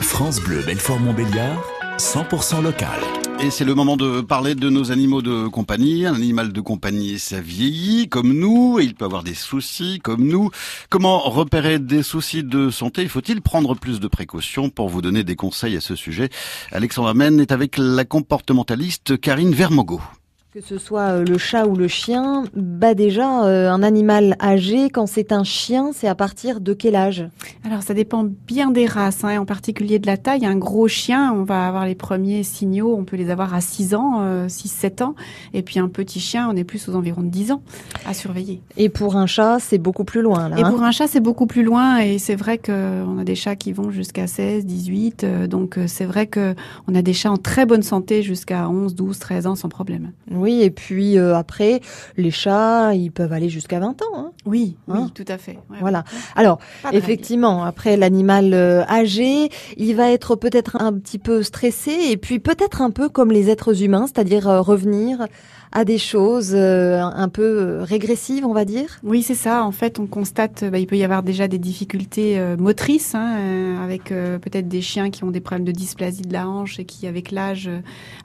France Bleu, Belfort-Montbéliard, 100% local. Et c'est le moment de parler de nos animaux de compagnie. Un animal de compagnie, ça vieillit comme nous et il peut avoir des soucis comme nous. Comment repérer des soucis de santé? Faut-il prendre plus de précautions? Pour vous donner des conseils à ce sujet Alexandre Amen est avec la comportementaliste Karine Vermogo. Que ce soit euh, le chat ou le chien, bah déjà, euh, un animal âgé, quand c'est un chien, c'est à partir de quel âge? Alors ça dépend bien des races, hein, en particulier de la taille. Un gros chien, on va avoir les premiers signaux, on peut les avoir à 6 ans, 6-7 euh, ans. Et puis un petit chien, on est plus aux environs de 10 ans à surveiller. Et pour un chat, c'est beaucoup plus loin. Là, et hein? pour un chat, c'est beaucoup plus loin. Et c'est vrai qu'on a des chats qui vont jusqu'à 16, 18. donc c'est vrai qu'on a des chats en très bonne santé jusqu'à 11, 12, 13 ans sans problème. Oui, et puis euh, après, les chats, ils peuvent aller jusqu'à 20 ans. Hein oui, Hein oui, tout à fait. Ouais, voilà. Alors, effectivement, après l'animal euh, âgé, il va être peut-être un petit peu stressé et puis peut-être un peu comme les êtres humains, c'est-à-dire euh, revenir à des choses euh, un peu régressives, on va dire. Oui, c'est ça. En fait, on constate, bah, il peut y avoir déjà des difficultés euh, motrices, hein, euh, avec peut-être des chiens qui ont des problèmes de dysplasie de la hanche et qui, avec l'âge,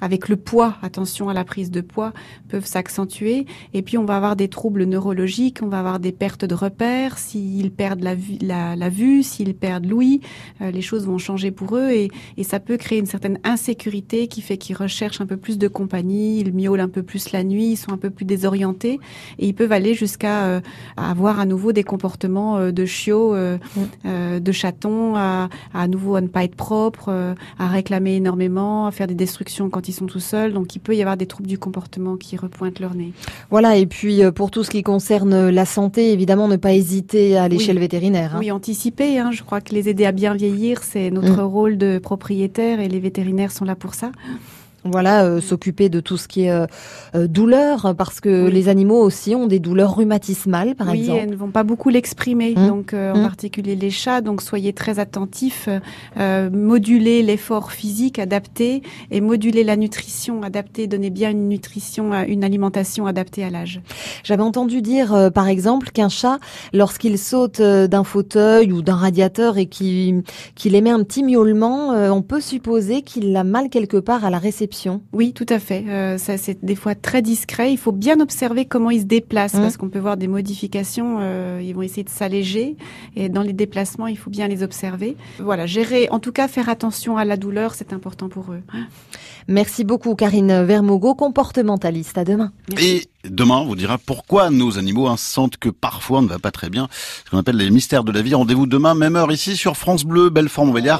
avec le poids, attention à la prise de poids, peuvent s'accentuer. Et puis, on va avoir des troubles neurologiques, on va avoir des pertes de repères. S'ils perdent la vue, la, la vue s'ils perdent l'ouïe, euh, les choses vont changer pour eux et, et ça peut créer une certaine insécurité qui fait qu'ils recherchent un peu plus de compagnie, ils miaulent un peu plus la nuit, ils sont un peu plus désorientés et ils peuvent aller jusqu'à euh, avoir à nouveau des comportements euh, de chiots, euh, de chatons, à, à nouveau à ne pas être propre, à réclamer énormément, à faire des destructions quand ils sont tout seuls. Donc il peut y avoir des troubles du comportement qui repointent leur nez. Voilà, et puis euh, pour tout ce qui concerne la santé, évidemment, ne pas hésiter à aller Oui. chez le vétérinaire. hein. Oui, anticiper. Hein, je crois que les aider à bien vieillir, c'est notre Mm. rôle de propriétaire et les vétérinaires sont là pour ça. Voilà, euh, s'occuper de tout ce qui est euh, euh, douleur, parce que Oui. les animaux aussi ont des douleurs rhumatismales, par oui, exemple. elles ne vont pas beaucoup l'exprimer, Mm. donc euh, en Mm. particulier les chats. Donc soyez très attentifs, euh, moduler l'effort physique adapté et moduler la nutrition adaptée. Donnez bien une nutrition, une alimentation adaptée à l'âge. J'avais entendu dire, euh, par exemple, qu'un chat, lorsqu'il saute d'un fauteuil ou d'un radiateur et qu'il qu'il émet un petit miaulement, euh, on peut supposer qu'il a mal quelque part à la réception. Oui, tout à fait. Euh, ça, c'est des fois très discret. Il faut bien observer comment ils se déplacent Mm. parce qu'on peut voir des modifications. euh, ils vont essayer de s'alléger et dans les déplacements, il faut bien les observer. Voilà, gérer, en tout cas, faire attention à la douleur, c'est important pour eux. Merci beaucoup, Karine Vermogo, comportementaliste. À demain. Et demain, on vous dira pourquoi nos animaux hein, sentent que parfois on ne va pas très bien. Ce qu'on appelle les mystères de la vie. Rendez-vous demain, même heure ici sur France Bleu, Belfort-Montbéliard.